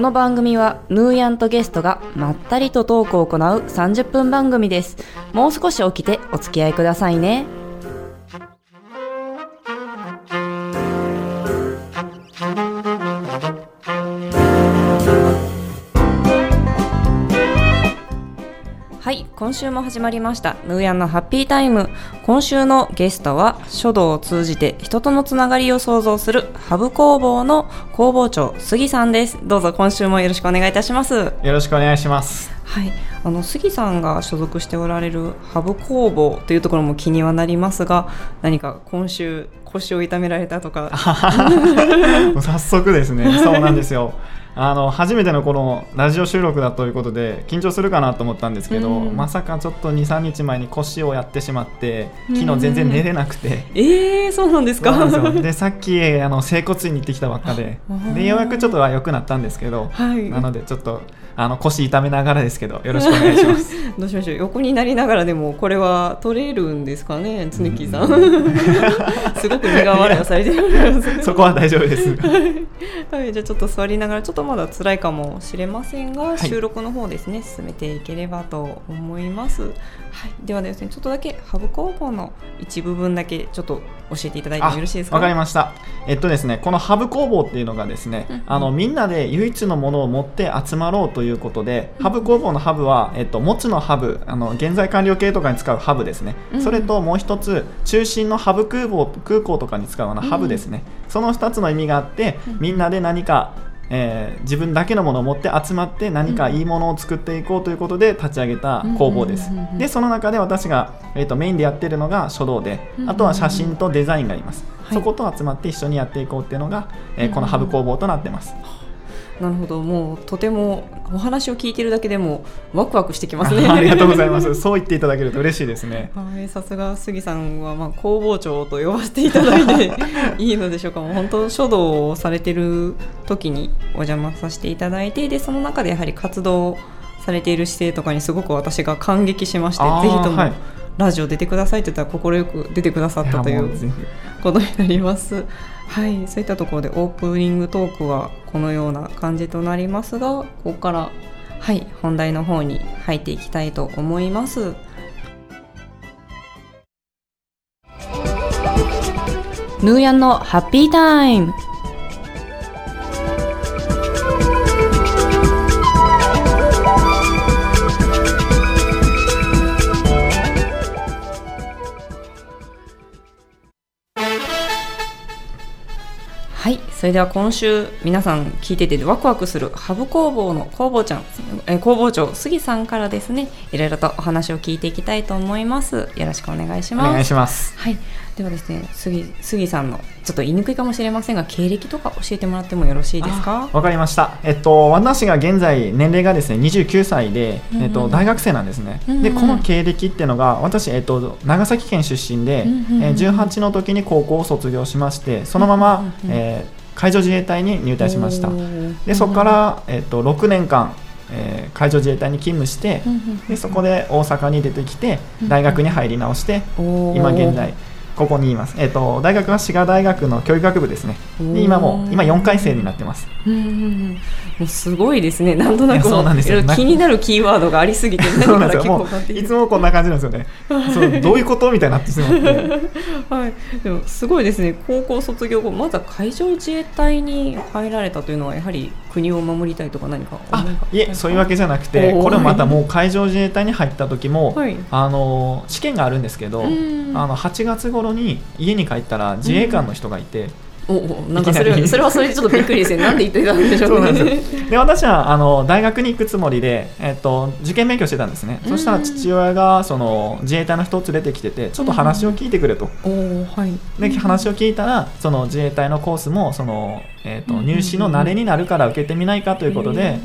この番組はヌーヤンとゲストがまったりとトークを行う30分番組です。もう少し起きてお付き合いくださいね。今週も始まりました。ヌーヤンのハッピータイム。今週のゲストは書道を通じて人とのつながりを創造するハブ工房の工房長杉さんです。どうぞ今週もよろしくお願いいたします。よろしくお願いします。はい、あの杉さんが所属しておられるハブ工房というところも気にはなりますが何か今週腰を痛められたとか。早速ですね、そうなんですよ。あの初めてのこのラジオ収録だということで緊張するかなと思ったんですけど、うん。まさかちょっと2、3日前に腰をやってしまって昨日全然寝れなくて。えー、そうなんですか？そうなんですよ。でさっきあの整骨院に行ってきたばっかで。あでようやくちょっとは良くなったんですけど、はい。なのでちょっとあの腰痛めながらですけどよろしくお願いします。どうしましょう横になりながらでもこれは取れるんですかね常木さん すごく苦笑いをされてる そこは大丈夫です。はい、じゃあちょっと座りながらちょっとまだ辛いかもしれませんが、い収録の方ですね進めていければと思います。はい、ではですねちょっとだけハブ工房の一部分だけちょっと教えていただいてもよろしいですか？わかりました。えっとですね、このハブ工房っていうのがですね、うんあのみんなで唯一のものを持って集まろうということで、ハブ工房のハブはえっと持つのハブ、あの現在完了形とかに使うハブですね。うんそれともう一つ中心のハブ空港空港とかに使うあのハブですね。その二つの意味があって、みんなで何かえー自分だけのものを持って集まって何かいいものを作っていこうということで立ち上げた工房です。うんうんうんうん。でその中で私が、えー、とメインでやってるのが書道でうんうんうんあとは写真とデザインがあります、はいそこと集まって一緒にやっていこうっていうのが、えーこのハブ工房となってます、なるほど。もうとてもお話を聞いてるだけでもワクワクしてきますね。ありがとうございます。そう言っていただけると嬉しいですね。はい、さすが杉さんはまあ工房長と呼ばせていただいて いいのでしょうか。もう本当書道をされてる時にお邪魔させていただいて、でその中でやはり活動されている姿勢とかにすごく私が感激しまして、ぜひともはいラジオ出てくださいって言ったら快く出てくださったということになります。はい、そういったところでオープニングトークはこのような感じとなりますが、ここからはい本題の方に入っていきたいと思います。ヌーヤンのハッピータイム。それでは今週皆さん聞いててワクワクするハブ工房の工房ちゃん、えー工房長杉さんからですね、いろいろとお話を聞いていきたいと思います。よろしくお願いします。お願いしますはい、ではですね、杉杉さんのちょっと言いにくいかもしれませんが経歴とか教えてもらってもよろしいですか？わかりました。えっと、私が現在年齢がですね、29歳で、うんうん。えっと、大学生なんですね。うんうん。で、この経歴っていうのが、私、えっと、長崎県出身で、うんうんうん。えー18の時に高校を卒業しまして、そのまま、うんうんうんえー海上自衛隊に入隊しました。で、そこか、ら、えっと、6年間、えー海上自衛隊に勤務して、でそこで大阪に出てきてうん大学に入り直して今現在ここにいます、えっと大学は滋賀大学の教育学部ですね。で今も今4回生になってます。うんすごいですね。なんとないくやそうなんですよ。気になるキーワードがありすぎて、いつもこんな感じなんですよね。そうどういうことみたいになってしまって。はい、でもすごいですね、高校卒業後、まずは海上自衛隊に入られたというのは、やはり国を守りたいとか、何か？あいえそういうわけじゃなくてこれもまたもう海上自衛隊に入った時も、はい。あの試験があるんですけどうん。あの8月頃に家に帰ったら自衛官の人がいて、おおなんかそれそれはそれでちょっとびっくりですね、なんで言ってたんでしょそううなんね。ですよ。で私はあの大学に行くつもりで、えっと、受験勉強してたんですね、うん。そしたら父親がその自衛隊の人を連れてきててちょっと話を聞いてくれと、おおはい。で話を聞いたらその自衛隊のコースもその、えっとうん。入試の慣れになるから受けてみないかということで、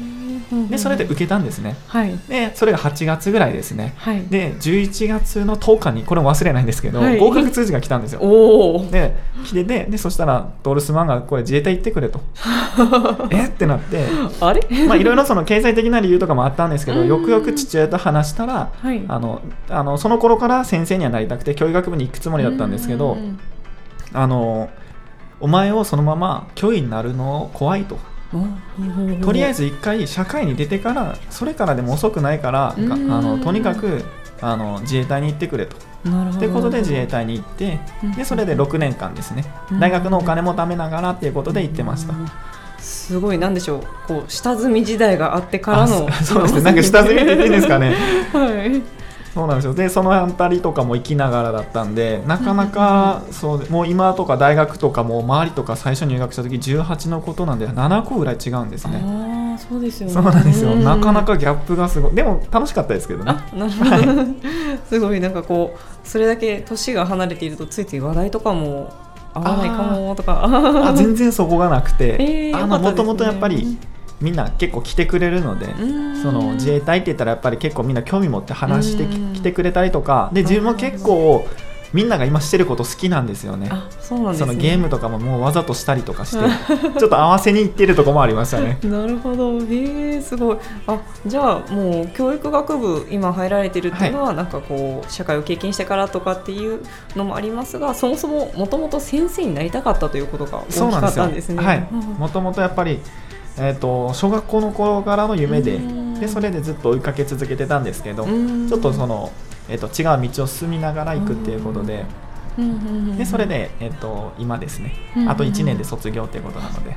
でそれで受けたんですね。はい。でそれが8月ぐらいですね。はい。で11月の10日にこれも忘れないんですけど、はい。合格通知が来たんですよ。おおで来ててでそしたらドルスマンがこれ自衛隊行ってくれと。え？ってなって。あれ？まあいろいろその経済的な理由とかもあったんですけどうん。よくよく父親と話したらはい。あのあのその頃から先生にはなりたくて教育学部に行くつもりだったんですけどうん。あのお前をそのまま教員になるの怖いと。うんとりあえず一回社会に出てからそれからでも遅くないからあのとにかくあの自衛隊に行ってくれと。なるほど。ということで自衛隊に行ってうん。でそれで6年間ですね。うん。大学のお金も貯めながらっていうことで行ってました。うん。すごい。なんでしょう。こう下積み時代があってからの。そうですね。なんか下積みって言っていいんですかね。はいそうなんですよ。でその辺りとかも行きながらだったんでなかなかそうでもう今とか大学とかも周りとか最初入学した時18のことなんで7個ぐらい違うんですね。ああそうですよね。そうなんですよ。うん。なかなかギャップがすごい。でも楽しかったですけどね。あなるほど、すごいなんかこうそれだけ年が離れているとついつい話題とかも合わないかもとか。あ全然そこがなくて、もともとやっぱりみんな結構来てくれるので、うんその自衛隊って言ったらやっぱり結構みんな興味持って話してきてくれたりとかで自分も結構みんなが今してること好きなんですよね。あそうなんですねそのゲームとかももうわざとしたりとかして ちょっと合わせにいってるとこもありましたね。なるほどへえすごいあじゃあもう教育学部今入られてるっていうのは、なんかこう社会を経験してからとかっていうのもありますがそもそももともと先生になりたかったということが大きかそうなんですよ。ったんですね。はいうん。もともとやっぱりえっ、と小学校の頃からの夢でうん。でそれでずっと追いかけ続けてたんですけど、うん。ちょっとそのえっ、と違う道を進みながら行くっていうことで。でそれで、えっと今ですね。うんあと1年で卒業っていうことなので、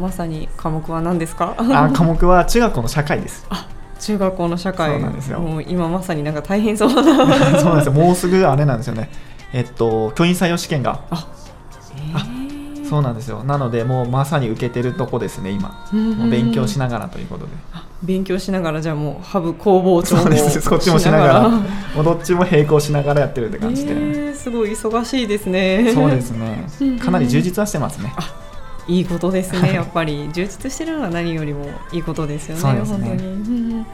まさに科目は何ですか？あ科目は中学校の社会です。中学校の社会。そうなんですよ。もう今まさになんか大変そうな。そうなんですよ。もうすぐあれなんですよね。えっと教員採用試験がえそうなんですよ。なのでもうまさに受けてるとこですね今。もう勉強しながらということで。勉強しながらじゃあもうハブ工房長もそうです。そっちもしながら。しもうどっちも並行しながらやってるって感じで、えーすごい忙しいですね。そうですね。うんうん。かなり充実はしてますね。いいことですはいね。やっぱり。充実してるのは何よりもいいことですよねね。本当に、うんうん。で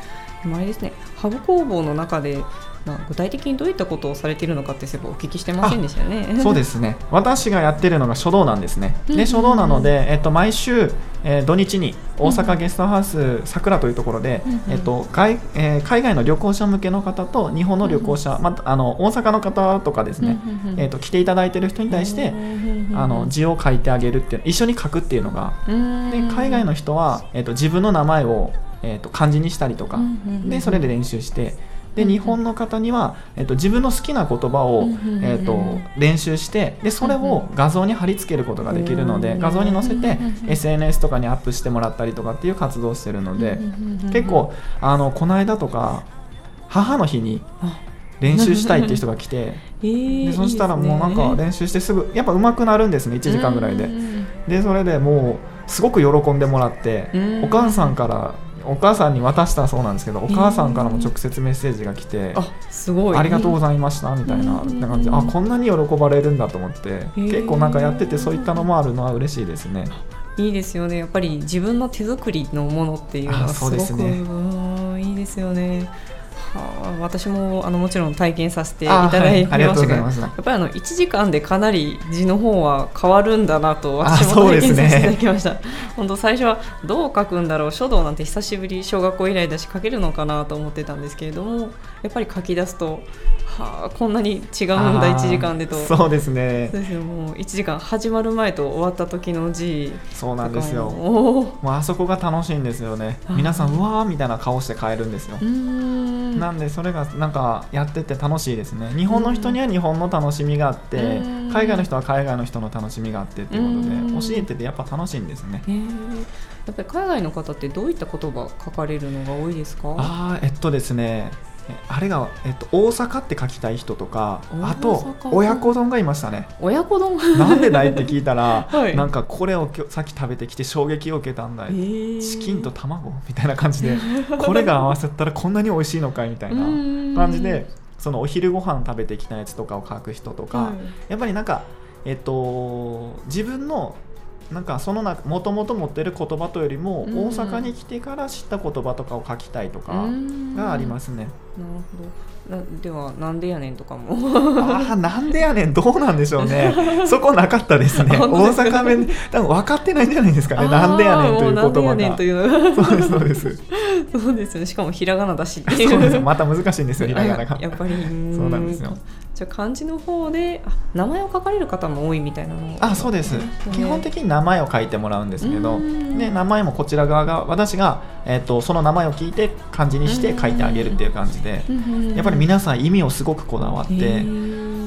もあれですね。ハブ工房の中でな具体的にどういったことをされているのかってそういえばお聞きしてませんでしたよね。そうですね。私がやってるのが書道なんですね。うん。で書道なので、えっと、毎週、えー土日に大阪ゲストハウス桜というところで、うんえっと外えー海外の旅行者向けの方と日本の旅行者、またあの大阪の方とかですね、えっと来ていただいてる人に対して、あの字を書いてあげるっていう一緒に書くっていうのがで海外の人は、えっと自分の名前を、えっと漢字にしたりとか、でそれで練習してで日本の方には、えっと自分の好きな言葉を、えっと練習してでそれを画像に貼り付けることができるのでうん画像に載せて SNS とかにアップしてもらったりとかっていう活動をしてるので結構あのこの間とか母の日にあ練習したいっていう人が来てえーでそしたらもうなんか練習してすぐやっぱ上手くなるんですね1時間ぐらいで。でそれでもうすごく喜んでもらってうん。お母さんからお母さんに渡したそうなんですけどお母さんからも直接メッセージが来てあすごい。ありがとうございましたみたいなうんな感じであこんなに喜ばれるんだと思ってー。結構なんかやっててそういったのもあるのは嬉しいですね。いいですよね。やっぱり自分の手作りのものっていうのはすごくいいですよね。はあ、私もあのもちろん体験させていあただいてはい。ありがとうございやます。っぱりあの1時間でかなり字の方は変わるんだなとあ私も体験させていただきました、本当最初はどう書くんだろう書道なんて久しぶり小学校以来だし書けるのかなと思ってたんですけれどもやっぱり書き出すとはあこんなに違うんだあー1時間でと。そうですね。そうですよもう1時間始まる前と終わった時の字そうなんですよ。もうあそこが楽しいんですよね。皆さんうわーみたいな顔して帰るんですよ。なんでそれがなんかやってて楽しいですね。日本の人には日本の楽しみがあってうん。海外の人は海外の人の楽しみがあってっていうことでうん。教えててやっぱ楽しいんですね。やっぱり海外の方ってどういった言葉書かれるのが多いですか？ああえっとですねえあれが、えっと、大阪って書きたい人とかあと親子丼がいましたね。親子丼？なんでだいって聞いたら、はい。なんかこれをさっき食べてきて衝撃を受けたんだい、チキンと卵？みたいな感じで これが合わせたらこんなに美味しいのかい？みたいな感じでそのお昼ご飯食べてきたやつとかを書く人とか、はい。やっぱりなんかえっと自分のなんかその中もともと持ってる言葉というよりも、うん。大阪に来てから知った言葉とかを書きたいとかうん。がありますね。なるほど。なではなんでやねんとかも。ああなんでやねん？どうなんでしょうね。そこなかったですね。大阪弁多分分かってないんじゃないですかね。なんでやねんという言葉が。そうですそうです。そうですよね。しかもひらがなだしっていう。そうですよ。また難しいんですよひらがなが。やっぱり。そうなんですよじゃあ漢字の方であ名前を書かれる方も多いみたいなのあそうです。基本的に名前を書いてもらうんですけどうん。で名前もこちら側が私が、えっとその名前を聞いて漢字にして書いてあげるっていう感じでやっぱり皆さん意味をすごくこだわって、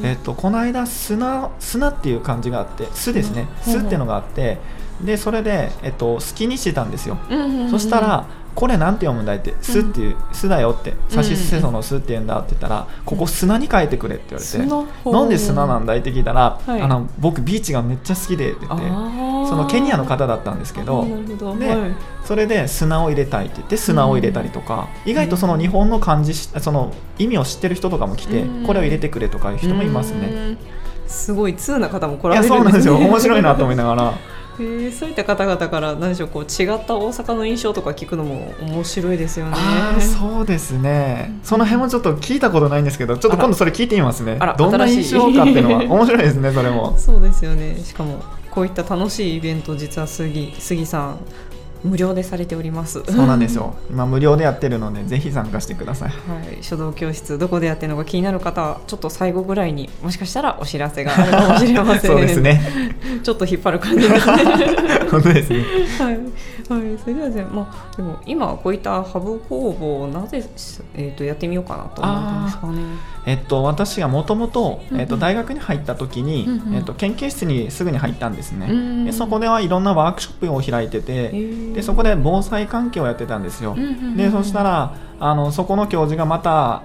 えっとこの間砂砂っていう漢字があって「す」ですね「うんす」っていうのがあってでそれで、えっと、好きにしてたんですよ、そそしたら「これなんて読むんだい?」って「す」っていう「す」だよって「さしすせそのす」って言うんだって言ったら「ここ砂に書いてくれ」って言われて「なんで砂なんだい?」って聞いたら「はい。あの僕ビーチがめっちゃ好きで」って言ってそのケニアの方だったんですけどど。ではい。それで砂を入れたいって言って砂を入れたりとか、意外とその日本の漢字しその意味を知ってる人とかも来て、うん。これを入れてくれとかいう人もいますね。うん。すごい通な方も来られるそうなんですよ。面白いなと思思いながらへーそういった方々から何でしょうこう違った大阪の印象とか聞くのも面白いですよね。そうですね。その辺もちょっと聞いたことないんですけどちょっと今度それ聞いてみますね。あらどんな印象かっていうのは面白いですねそれも。そうですよね。しかもこういった楽しいイベント実は杉杉さん無料でされております。そうなんですよ。今無料でやってるのでぜひ参加してください。はい、書道教室どこでやってるのか気になる方はちょっと最後ぐらいにもしかしたらお知らせがあるかもしれません。そうですね。ちょっと引っ張る感じがね。本当ですね。はい、はい、それではですね、まあ、でも今こういったハブ工房をなぜ、えー、とやってみようかなと思ったんですかね。えっと、私がもともと大学に入った時に、うんうん。えっと、研究室にすぐに入ったんですね、うんでそこではいろんなワークショップを開いてて、でそこで防災関係をやってたんですよ、でそしたらあのそこの教授がまた、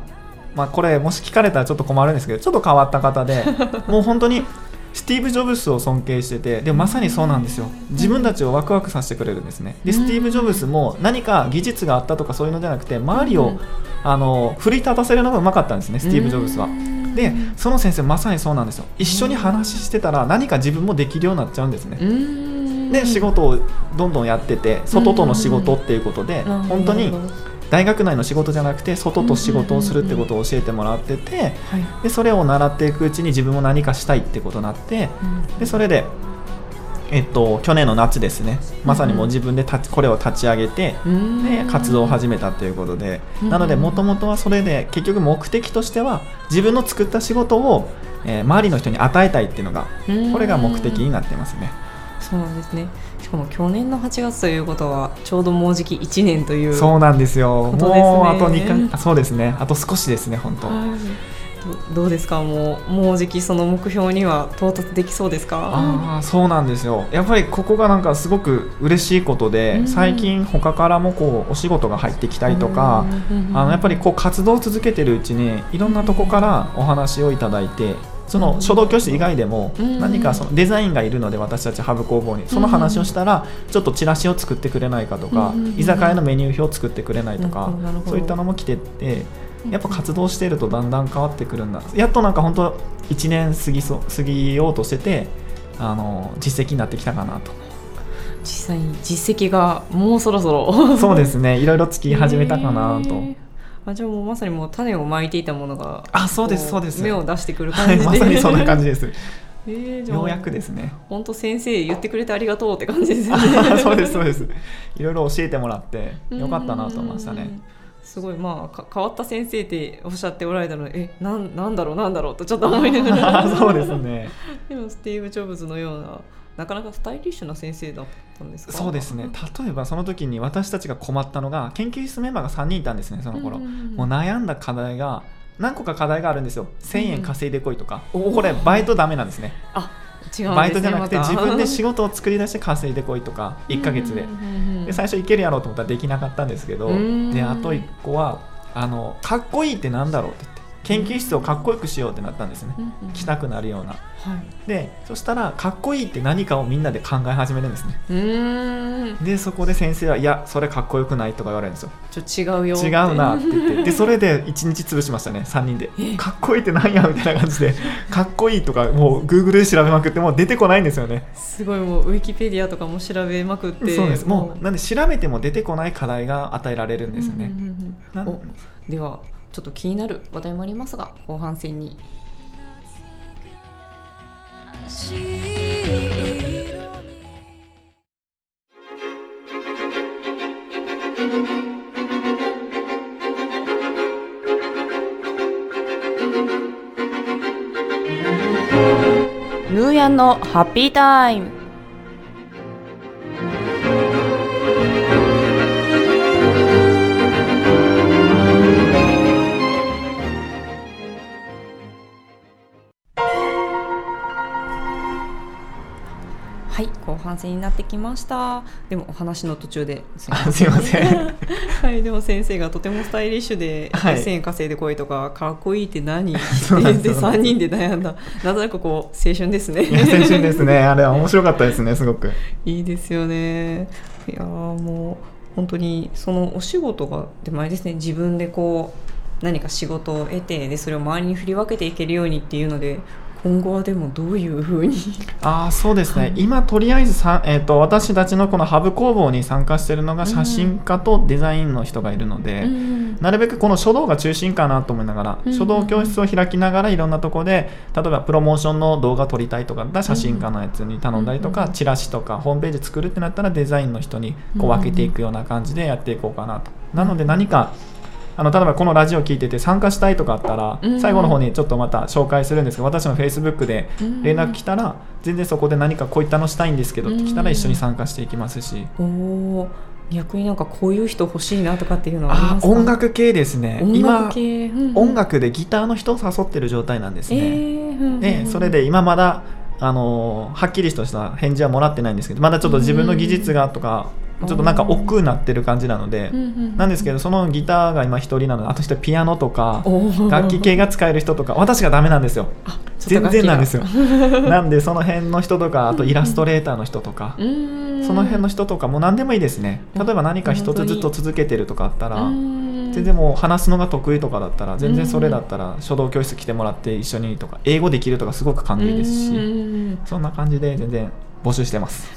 まあ、これもし聞かれたらちょっと困るんですけどちょっと変わった方で もう本当にスティーブ・ジョブスを尊敬しててでまさにそうなんですよ。自分たちをワクワクさせてくれるんですね。でスティーブ・ジョブスも何か技術があったとかそういうのじゃなくて周りを、うんああの奮い立たせるのがうまかったんですねスティーブ・ジョブスは。でその先生まさにそうなんですよ。一緒に話してたら何か自分もできるようになっちゃうんですね。で仕事をどんどんやってて外との仕事っていうことで本当に大学内の仕事じゃなくて外と仕事をするってことを教えてもらっててはい。でそれを習っていくうちに自分も何かしたいってことになってでそれで、えっと、去年の夏ですね。まさにもう自分で立ちこれを立ち上げてで活動を始めたということで。うんなのでもともとはそれで結局目的としては自分の作った仕事を、えー周りの人に与えたいっていうのがこれが目的になってますね。そうなんですねしかも去年の8月ということはちょうどもうじき1年というそうなんですよ。ですねもうあと2かそうですね。あと少しですね、本当。はいどどうですか？もうもうじきその目標には到達できそうですか？ああ、そうなんですよ。やっぱりここがなんかすごく嬉しいことで、うん最近他からもこうお仕事が入ってきたりとか、あのやっぱりこう活動を続けてるうちにいろんなとこからお話をいただいて。その書道教室以外でもうん。何かそのデザインがいるので私たちハブ工房にその話をしたらちょっとチラシを作ってくれないかとかうん居酒屋のメニュー表を作ってくれないとかそういったのも来ててやっぱ活動してるとだんだん変わってくるんだ。やっとなんか本当1年過ぎそう過ぎようとしててあの実績になってきたかなと。実際に実績がもうそろそろ。そうですね。いろいろつき始めたかなと。あじゃあもうまさにもう種をまいていたものがあそうですこそうです芽を出してくる感はい、じで、まさにそんな感じです。えーようやくですね。本当先生言ってくれてありがとうって感じですよねそうですそうです。いろいろ教えてもらってよかったなと思いましたね。うんすごいまあか変わった先生っておっしゃっておられたのでえなんなんだろうなんだろうとちょっと思いながら そうですね。でもスティーブ・ジョブズのようななかなかスタイリッシュな先生だったんですか？そうですね。例えばその時に私たちが困ったのが研究室メンバーが3人いたんですねその頃。うんうんうんもう悩んだ課題が何個か課題があるんですよ。1000円稼いでこいとか。おーこれバイトダメなんですね。あ違うねバイトじゃなくて自分で仕事を作り出して稼いでこいとか1ヶ月で。で最初いけるやろうと思ったらできなかったんですけどうん。であと1個はあのかっこいいってなんだろうって言って研究室をかっこよくしようってなったんですね、うんうん来たくなるような。はい。でそしたらかっこいいって何かをみんなで考え始めるんですね。うーん。でそこで先生はいやそれかっこよくないとか言われるんですよ。ちょ違うよ違うなって言って。でそれで1日潰しましたね3人で。かっこいいってなんやみたいな感じで。かっこいいとかもう Google で調べまくっても出てこないんですよね。すごいもうウィキペディアとかも調べまくって。そうです。もうなんで調べても出てこない課題が与えられるんですよね、うんではちょっと気になる話題もありますが後半戦に。ヌーヤンのハッピータイム。はい後半戦になってきました。でもお話の途中ですいません。はい、でも先生がとてもスタイリッシュで、はい。1000円稼いでこいとかかっこいいって何？ってそうなん言ってですそうなんです3人で悩んだ。なんとなくこう青春ですね。青春ですね。あれは面白かったですねすごく。いいですよね。いやーもう本当にそのお仕事がでもあれですね。自分でこう何か仕事を得てでそれを周りに振り分けていけるようにっていうので今後はでもどういうふうに？ああそうですね、はい。今とりあえずさ、えー、と私たちのこのハブ工房に参加しているのが写真家とデザインの人がいるので、なるべくこの書道が中心かなと思いながら、うん書道教室を開きながらいろんなところで例えばプロモーションの動画撮りたいとかだ写真家のやつに頼んだりとか、うんチラシとかホームページ作るってなったらデザインの人にこう分けていくような感じでやっていこうかなと。なので何かあの例えばこのラジオ聞いてて参加したいとかあったら、うん。最後の方にちょっとまた紹介するんですけど私の Facebook で連絡来たら全然そこで何かこういったのしたいんですけどって来たら一緒に参加していきますし、お逆になんかこういう人欲しいなとかっていうのはありあますか？音楽系ですね。音今楽系、うんうん。音楽でギターの人を誘ってる状態なんですね、えーうんうんうん。でそれで今まだあのーはっきりとした返事はもらってないんですけどまだちょっと自分の技術がとか、うんちょっとなんか億劫になってる感じなので、なんですけどそのギターが今一人なのであと一人ピアノとか楽器系が使える人とか私がダメなんですよ。全然なんですよ。なんでその辺の人とかあとイラストレーターの人とかうーん。その辺の人とかも何でもいいですね。例えば何か一つずっと続けてるとかあったら全然もう話すのが得意とかだったら全然それだったら書道教室来てもらって一緒にとか英語できるとかすごく歓迎ですししそんな感じで全然募集してます。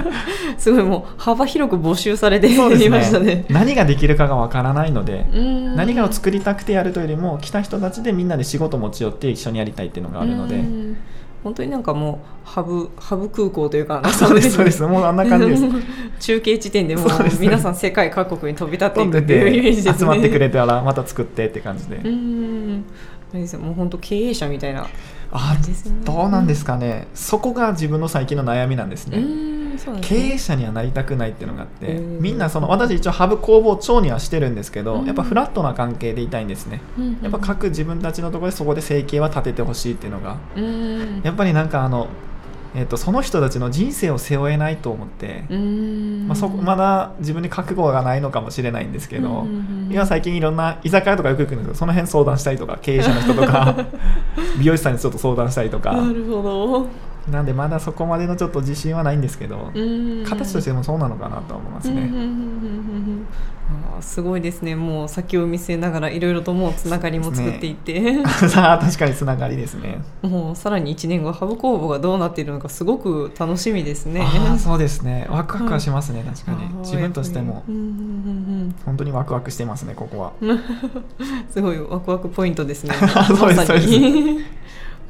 すごいもう幅広く募集されていましたね。ね何ができるかがわからないので何何かを作りたくてやるというよりも来た人たちでみんなで仕事持ち寄って一緒にやりたいっていうのがあるので。うん。本当になんかもうハブハブ空港というかあそうですそうです。もうあんな感じです。中継地点でもう皆さん世界各国に飛び立っていくっていうイメージですね。て集まってくれたらまた作ってって感じで。うん。あれですよ。もう本当経営者みたいなあどうなんですかね。そこが自分の最近の悩みなんですね。す経ね営者にはなりたくないっていうのがあってうん。みんなその私一応ハブ工房長にはしてるんですけどうん。やっぱフラットな関係でいたいんですねうん。やっぱ各自分たちのところでそこで生計は立ててほしいっていうのがうん。やっぱりなんかあの、えっとその人たちの人生を背負えないと思って、うん。まあ、そこまだ自分に覚悟がないのかもしれないんですけど、今最近いろんな居酒屋とかよく行くんですけどその辺相談したりとか経営者の人とか 美容師さんにちょっと相談したりとか。なるほどなんでまだそこまでのちょっと自信はないんですけど、うん。形としてもそうなのかなとは思いますね。すごいですね。もう先を見据えながらいろいろともうつながりも作っていって、さあ確かにつながりですね。もうさらに1年後ハブ工房がどうなっているのかすごく楽しみですね。そうですね。ワクワクはしますね確かに。自分としても。うんうん本当にワクワクしてますねここは。すごいワクワクポイントですね。そうですそうで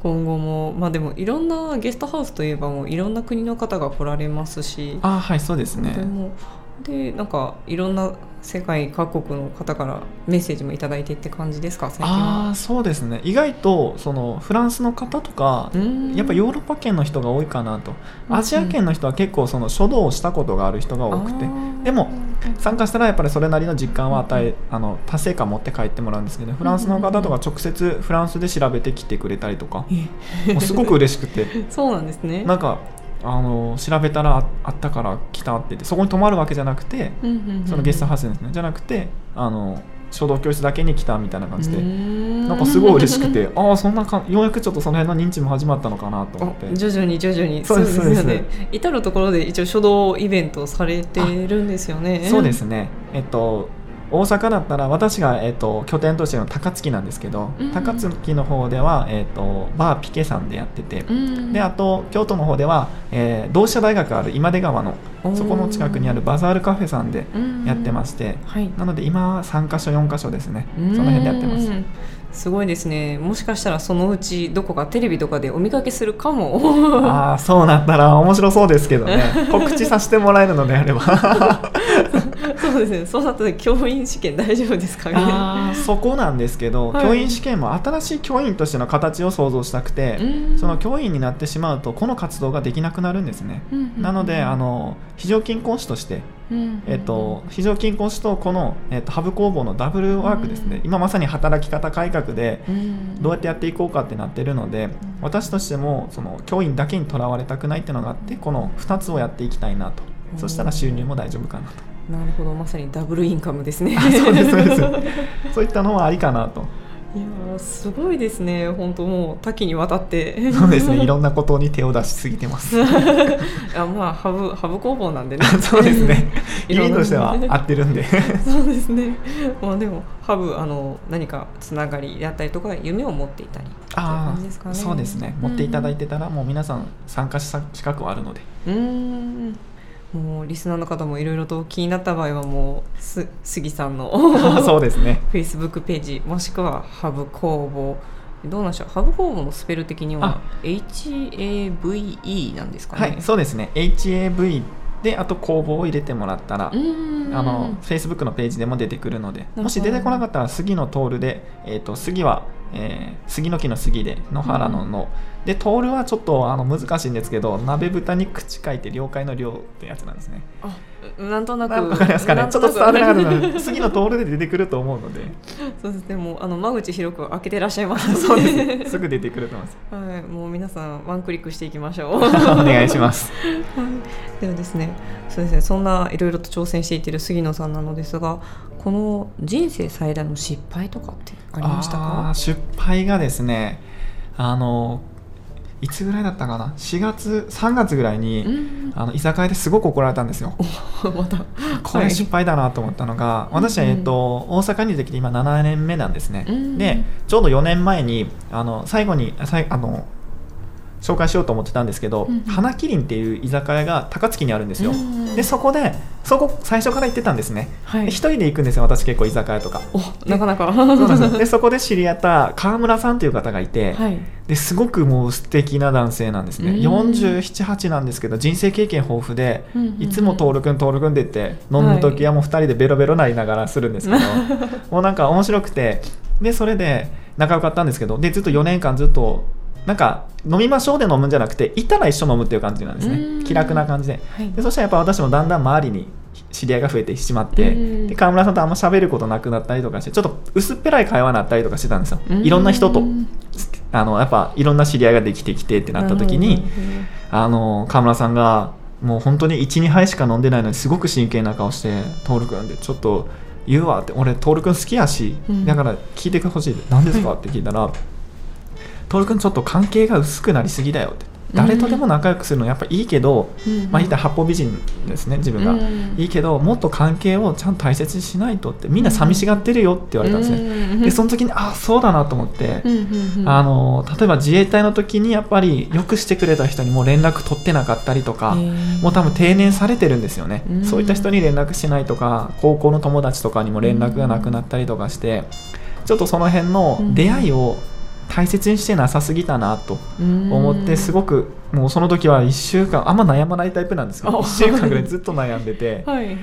今後もまあでもいろんなゲストハウスといえばもういろんな国の方が来られますし、ああはいそうですねで。なんかいろんな世界各国の方からメッセージもいただいてって感じですか？最近あは。あそうですね。意外とそのフランスの方とかうん。やっぱヨーロッパ圏の人が多いかなと。うんアジア圏の人は結構その書道をしたことがある人が多くて。でも参加したらやっぱりそれなりの実感を与えあの達成感持って帰ってもらうんですけどフランスの方とか直接フランスで調べてきてくれたりとか。もうすごく嬉しくて。そうなんですね。なんかあの調べたらああったから来たってそこに泊まるわけじゃなくてそのゲストハウスですね。じゃなくてあの書道教室だけに来たみたいな感じで、ななんかすごい嬉しくて ああそんなかようやくちょっとその辺の認知も始まったのかなと思って。徐々に徐々に。そうですよね。至る所で一応書道イベントをされてるんですよね。そうですね。えっと大阪だったら私が、えっと、拠点としての高槻なんですけど、うん高槻の方では、えっと、バーピケさんでやってて、うんであと京都の方では、えー同志社大学ある今出川のそこの近くにあるバザールカフェさんでうんやってまして、はい。なので今は3か所4か所ですね。その辺でやってます。うんすごいですね。もしかしたらそのうちどこかテレビとかでお見かけするかも。ああそうなったら面白そうですけどね。告知させてもらえるのであれば そうですね。そうなったら教員試験大丈夫ですかね。そこなんですけど、はい。教員試験も新しい教員としての形を想像したくて、うん。その教員になってしまうとこの活動ができなくなるんですね、うんなのであの非常勤講師として、うんえっと、非常勤講師とこの、えっと、ハブ工房のダブルワークですね、うん。今まさに働き方改革でうん。どうやってやっていこうかってなってるので、私としてもその教員だけにとらわれたくないっていうのがあってこの2つをやっていきたいなと、うんそしたら収入も大丈夫かなとなるほどまさにダブルインカムですね。あそうですそうです。そういったのはありかなと。いやーすごいですね。本当もう多岐にわたって。そうですね。いろんなことに手を出しすぎてます。あまあハブハブ工房なんでね。そうですね。いろんな。意味としては合ってるんで。そうですね。まあでもハブあの何かつながりであったりとか夢を持っていたりあ感じですかね。あそうですね。持っていただいてたらもう皆さん参加した資格はあるので。うーんもうリスナーの方もいろいろと気になった場合はもうす杉さんの そうですね。フェイスブックページもしくはハブ工房。どうなんでしょう？ハブ工房のスペル的には HAVE なんですかね？はいそうですね。HAV であと工房を入れてもらったらうーん。あの Facebook のページでも出てくるのでど。もし出てこなかったら杉の徹で、えー、と杉は、えー杉の木の杉で野原のの、で徹はちょっとあの難しいんですけど鍋豚に口書いて了解の了ってやつなんですね。あなんとなくわかりますかね。ちょっと伝わらなかったので杉の徹で出てくると思うので。そうですね。もうあの間口広く開けてらっしゃいます。そうですすぐ出てくると思います。はい、もう皆さんワンクリックしていきましょう。お願いします。ではですね、そうですね、そんないろいろと挑戦していっている杉野さんなのですが、この人生最大の失敗とかってありましたあかー？失敗がですねあのいつぐらいだったかな？4月3月ぐらいに、うん、あの居酒屋ですごく怒られたんですよ。また。これ失敗だなと思ったのが、私は、うんえっと、大阪に出てきて今7年目なんですね、うんでちょうど4年前にあの最後にさいあの紹介しようと思ってたんですけど、うん花麒麟っていう居酒屋が高槻にあるんですよ、うんでそこでそこ最初から行ってたんですね、はい。で一人で行くんですよ私結構居酒屋とか。おなかなか。でそこで知り合った川村さんという方がいて、はい。ですごくもう素敵な男性なんですね、うん。478なんですけど人生経験豊富で、うんうんうん。いつも徹君徹君でって飲む時はもう2人でベロベロなりながらするんですけど、もうなんか面白くて。でそれで仲良かったんですけどでずっと4年間ずっとなんか飲みましょうで飲むんじゃなくていたら一緒飲むっていう感じなんですうん。ね気楽な感じで。はい。でそしたらやっぱ私もだんだん周りに知り合いが増えてしまって、うん。で川村さんとあんま喋ることなくなったりとかしてちょっと薄っぺらい会話になったりとかしてたんですよ、うん。いろんな人と。あのやっぱいろんな知り合いができてきてってなった時に、あの川村さんがもう本当に12杯しか飲んでないのにすごく真剣な顔して「徹君」でちょっと言うわって俺徹君好きやし、うん。だから聞いてほしい。って何ですか？って聞いたら「徹君ちょっと関係が薄くなりすぎだよ」って。誰とでも仲良くするのやっぱいいけど、うん。まあ言ったら八方美人ですね自分が、うん。いいけどもっと関係をちゃんと大切にしないとってみんな寂しがってるよって言われたんですね、うん。でその時にあそうだなと思って、うんうんうん。あの例えば自衛隊の時にやっぱりよくしてくれた人にも連絡取ってなかったりとか、もう多分定年されてるんですよね、うん。そういった人に連絡しないとか高校の友達とかにも連絡がなくなったりとかして、ちょっとその辺の出会いを大切にしてなさすぎたなと思ってすごくもうその時は1週間あんま悩まないタイプなんですけどあ。1週間ぐらいずっと悩んでて はい。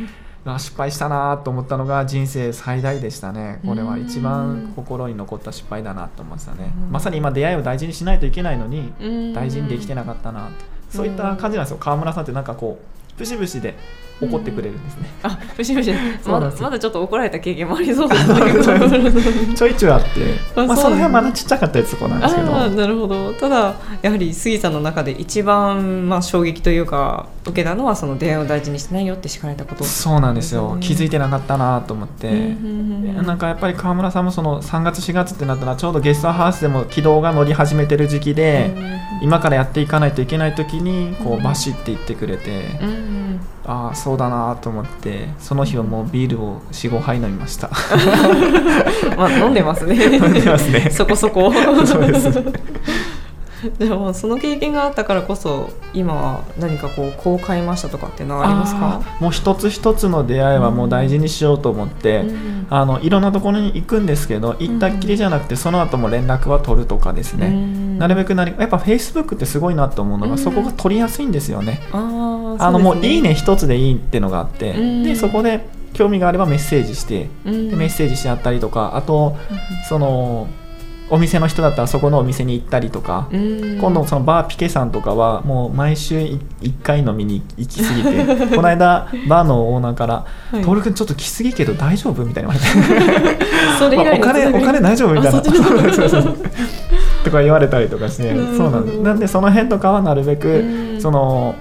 あ失敗したなと思ったのが人生最大でしたね。これは一番心に残った失敗だなと思いましたね。うん。まさに今出会いを大事にしないといけないのにうん。大事にできてなかったなそういった感じなんですよ。川村さんってなんかこう節々で怒ってくれるんですね、あむしむしまだまだちょっと怒られた経験もありそうですね。ちょいちょいあって。あまあ、その辺はまだちっちゃかったやつなんですけどなるほど。ただやはり杉さんの中で一番、まあ、衝撃というか受けたのはその出会いを大事にしてないよって叱られたこと。そうなんですよ。うん気づいてなかったなと思って、なんかやっぱり川村さんもその3月4月ってなったらちょうどゲストハウスでも軌道が乗り始めてる時期で、今からやっていかないといけない時にこうバシって言ってくれて、うんうんああそうだなと思ってその日はもうビールを45杯飲みました。まあ飲んでますね。飲んでますね。そこそこ。そうです でもその経験があったからこそ今は何かこうこう買いましたとかっていうのはありますか？もう一つ一つの出会いはもう大事にしようと思って、うん。あのいろんなところに行くんですけど行ったっきりじゃなくてその後も連絡は取るとかですね、うん。なるべくなりやっぱ Facebook ってすごいなと思うのが、うん。そこが取りやすいんですよね。あのもう「いいね」ね一つでいいってのがあって、うん。でそこで興味があればメッセージして、うん。でメッセージしてあったりとかあとそのお店の人だったらそこのお店に行ったりとか、うん。今度そのバーピケさんとかはもう毎週1回飲みに行きすぎて この間バーのオーナーから「はい徹君ちょっと来すぎけど大丈夫?」みたいな。言われてそれ以来お金お金大丈夫みたいな。とか言われたりとかしてそうなんです。なんでその辺とかはなるべく、うん。その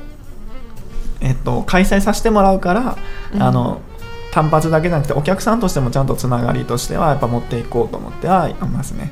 えっと開催させてもらうから、うん。あの単発だけじゃなくてお客さんとしてもちゃんとつながりとしてはやっぱ持っていこうと思ってはいますね。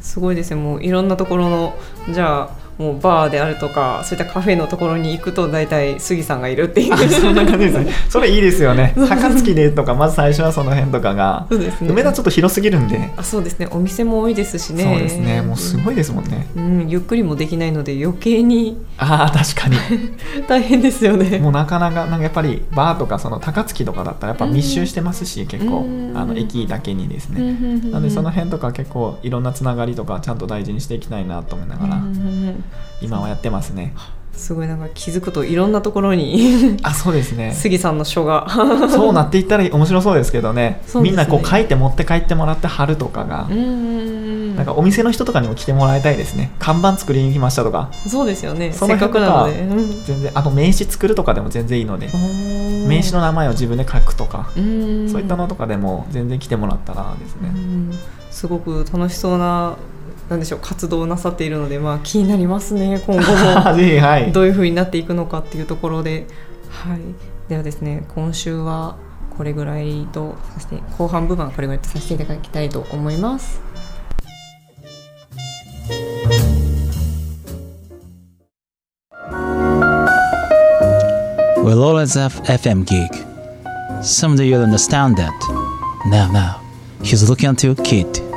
すごいですよもういろんなところのじゃあもうバーであるとかそういったカフェのところに行くと大体杉さんがいるっていう。あそんな感じですね。それいいですよね。高槻でとかまず最初はその辺とかが、そうですね。梅田ちょっと広すぎるんで、あそうですね。お店も多いですしね。そうですね。もうすごいですもんね。うん、ゆっくりもできないので余計にああ確かに。大変ですよね。もうなかなかなんかやっぱりバーとかその高槻とかだったらやっぱ密集してますし、結構。うん。あの駅だけにですうんね。うんうん。なんでその辺とか結構いろんなつながりとかちゃんと大事にしていきたいなと思いながら。うんうんうん今はやってますね。すごいなんか気づくといろんなところに あそうですね。杉さんの書が。そうなっていったら面白そうですけどね。ね。みんなこう書いて持って帰ってもらって貼るとかがなんかお店の人とかにも来てもらいたいですね。看板作りに来ましたとか。そうですよね。そせっかくなので、うん全然あと名刺作るとかでも全然いいので名刺の名前を自分で書くとかうん。そういったのとかでも全然来てもらったらですね。うん。すごく楽しそうななんでしょう活動をなさっているので、まあ、気になりますね 今後もはいどういう風になっていくのかっていうところで、はい、ではですね今週はこれぐらいとさせて後半部分はこれぐらいとさせていただきたいと思います。We'll always have FM gig. Someday you'll understand that. Now, now, he's looking at you, kid.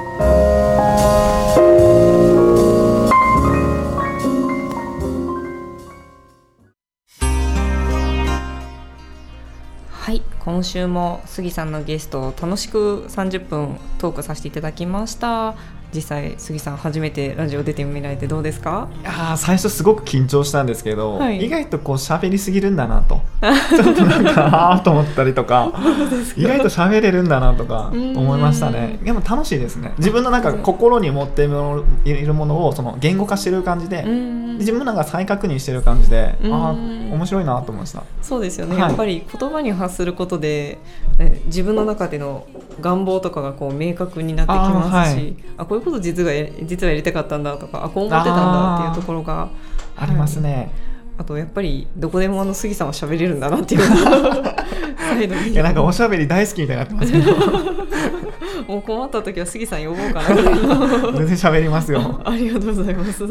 今週も杉さんのゲストを楽しく30分トークさせていただきました。実際杉さん初めてラジオ出てみられてどうですか？いやー最初すごく緊張したんですけど、はい。意外とこう喋りすぎるんだなと。ちょっとなんかあーと思ったりとか。意外と喋れるんだなとか思いましたね。でも楽しいですね。自分のなんか心に持っているものをその言語化してる感じで、うん。自分なんか再確認してる感じで、うん。ああ面白いなと思いました。そうですよね、はい。やっぱり言葉に発することでえ自分の中での願望とかがこう明確になってきますしあ,、こういうこと実はや実はやりたかったんだとかあこう思ってたんだっていうところがありますはい。ね、あとやっぱりどこでもあの杉さんは喋れるんだなっていう いやなんかおしゃべり大好きみたいになってますけど。もう困った時は杉さん呼ぼうかな全然喋りますよ。ありがとうございます。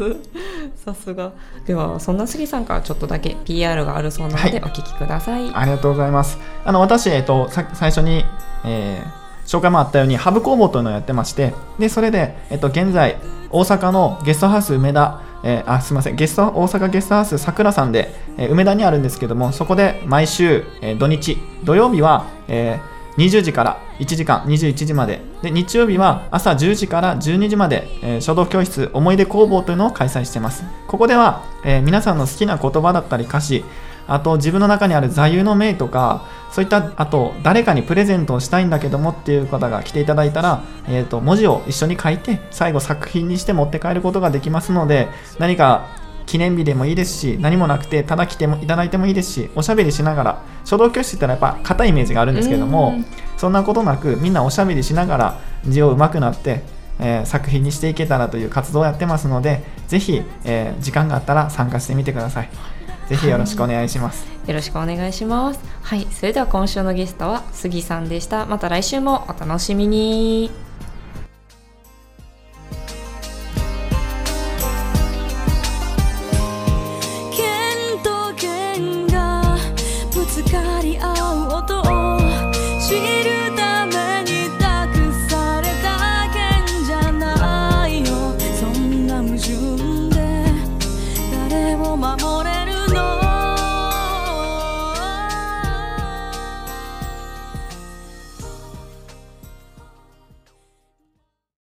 さすが。ではそんな杉さんからちょっとだけ PR があるそうなのはい。でお聞きください、ありがとうございます。あの私、えっと、さ最初に、えー紹介もあったように、ハブ工房というのをやってまして、でそれで、えっと、現在、大阪のゲストハウス梅田、えーあすみませんゲスト大阪ゲストハウスさくらさんで、えー梅田にあるんですけども、そこで毎週、えー土日、土曜日は、えー20時から1時間21時まで。で日曜日は朝10時から12時まで、え書道教室思い出工房というのを開催しています。ここでは、え皆さんの好きな言葉だったり歌詞あと自分の中にある座右の銘とかそういったあと誰かにプレゼントをしたいんだけどもっていう方が来ていただいたら、えー、と文字を一緒に書いて最後作品にして持って帰ることができますので何か記念日でもいいですし何もなくてただ来てもいただいてもいいですしおしゃべりしながら書道教室って言ったらやっぱ硬いイメージがあるんですけどもうん。そんなことなくみんなおしゃべりしながら字を上手くなって、えー作品にしていけたらという活動をやってますのでぜひ、えー時間があったら参加してみてくださいぜひよろしくお願いします、よろしくお願いします。はいそれでは今週のゲストは杉さんでした。また来週もお楽しみに。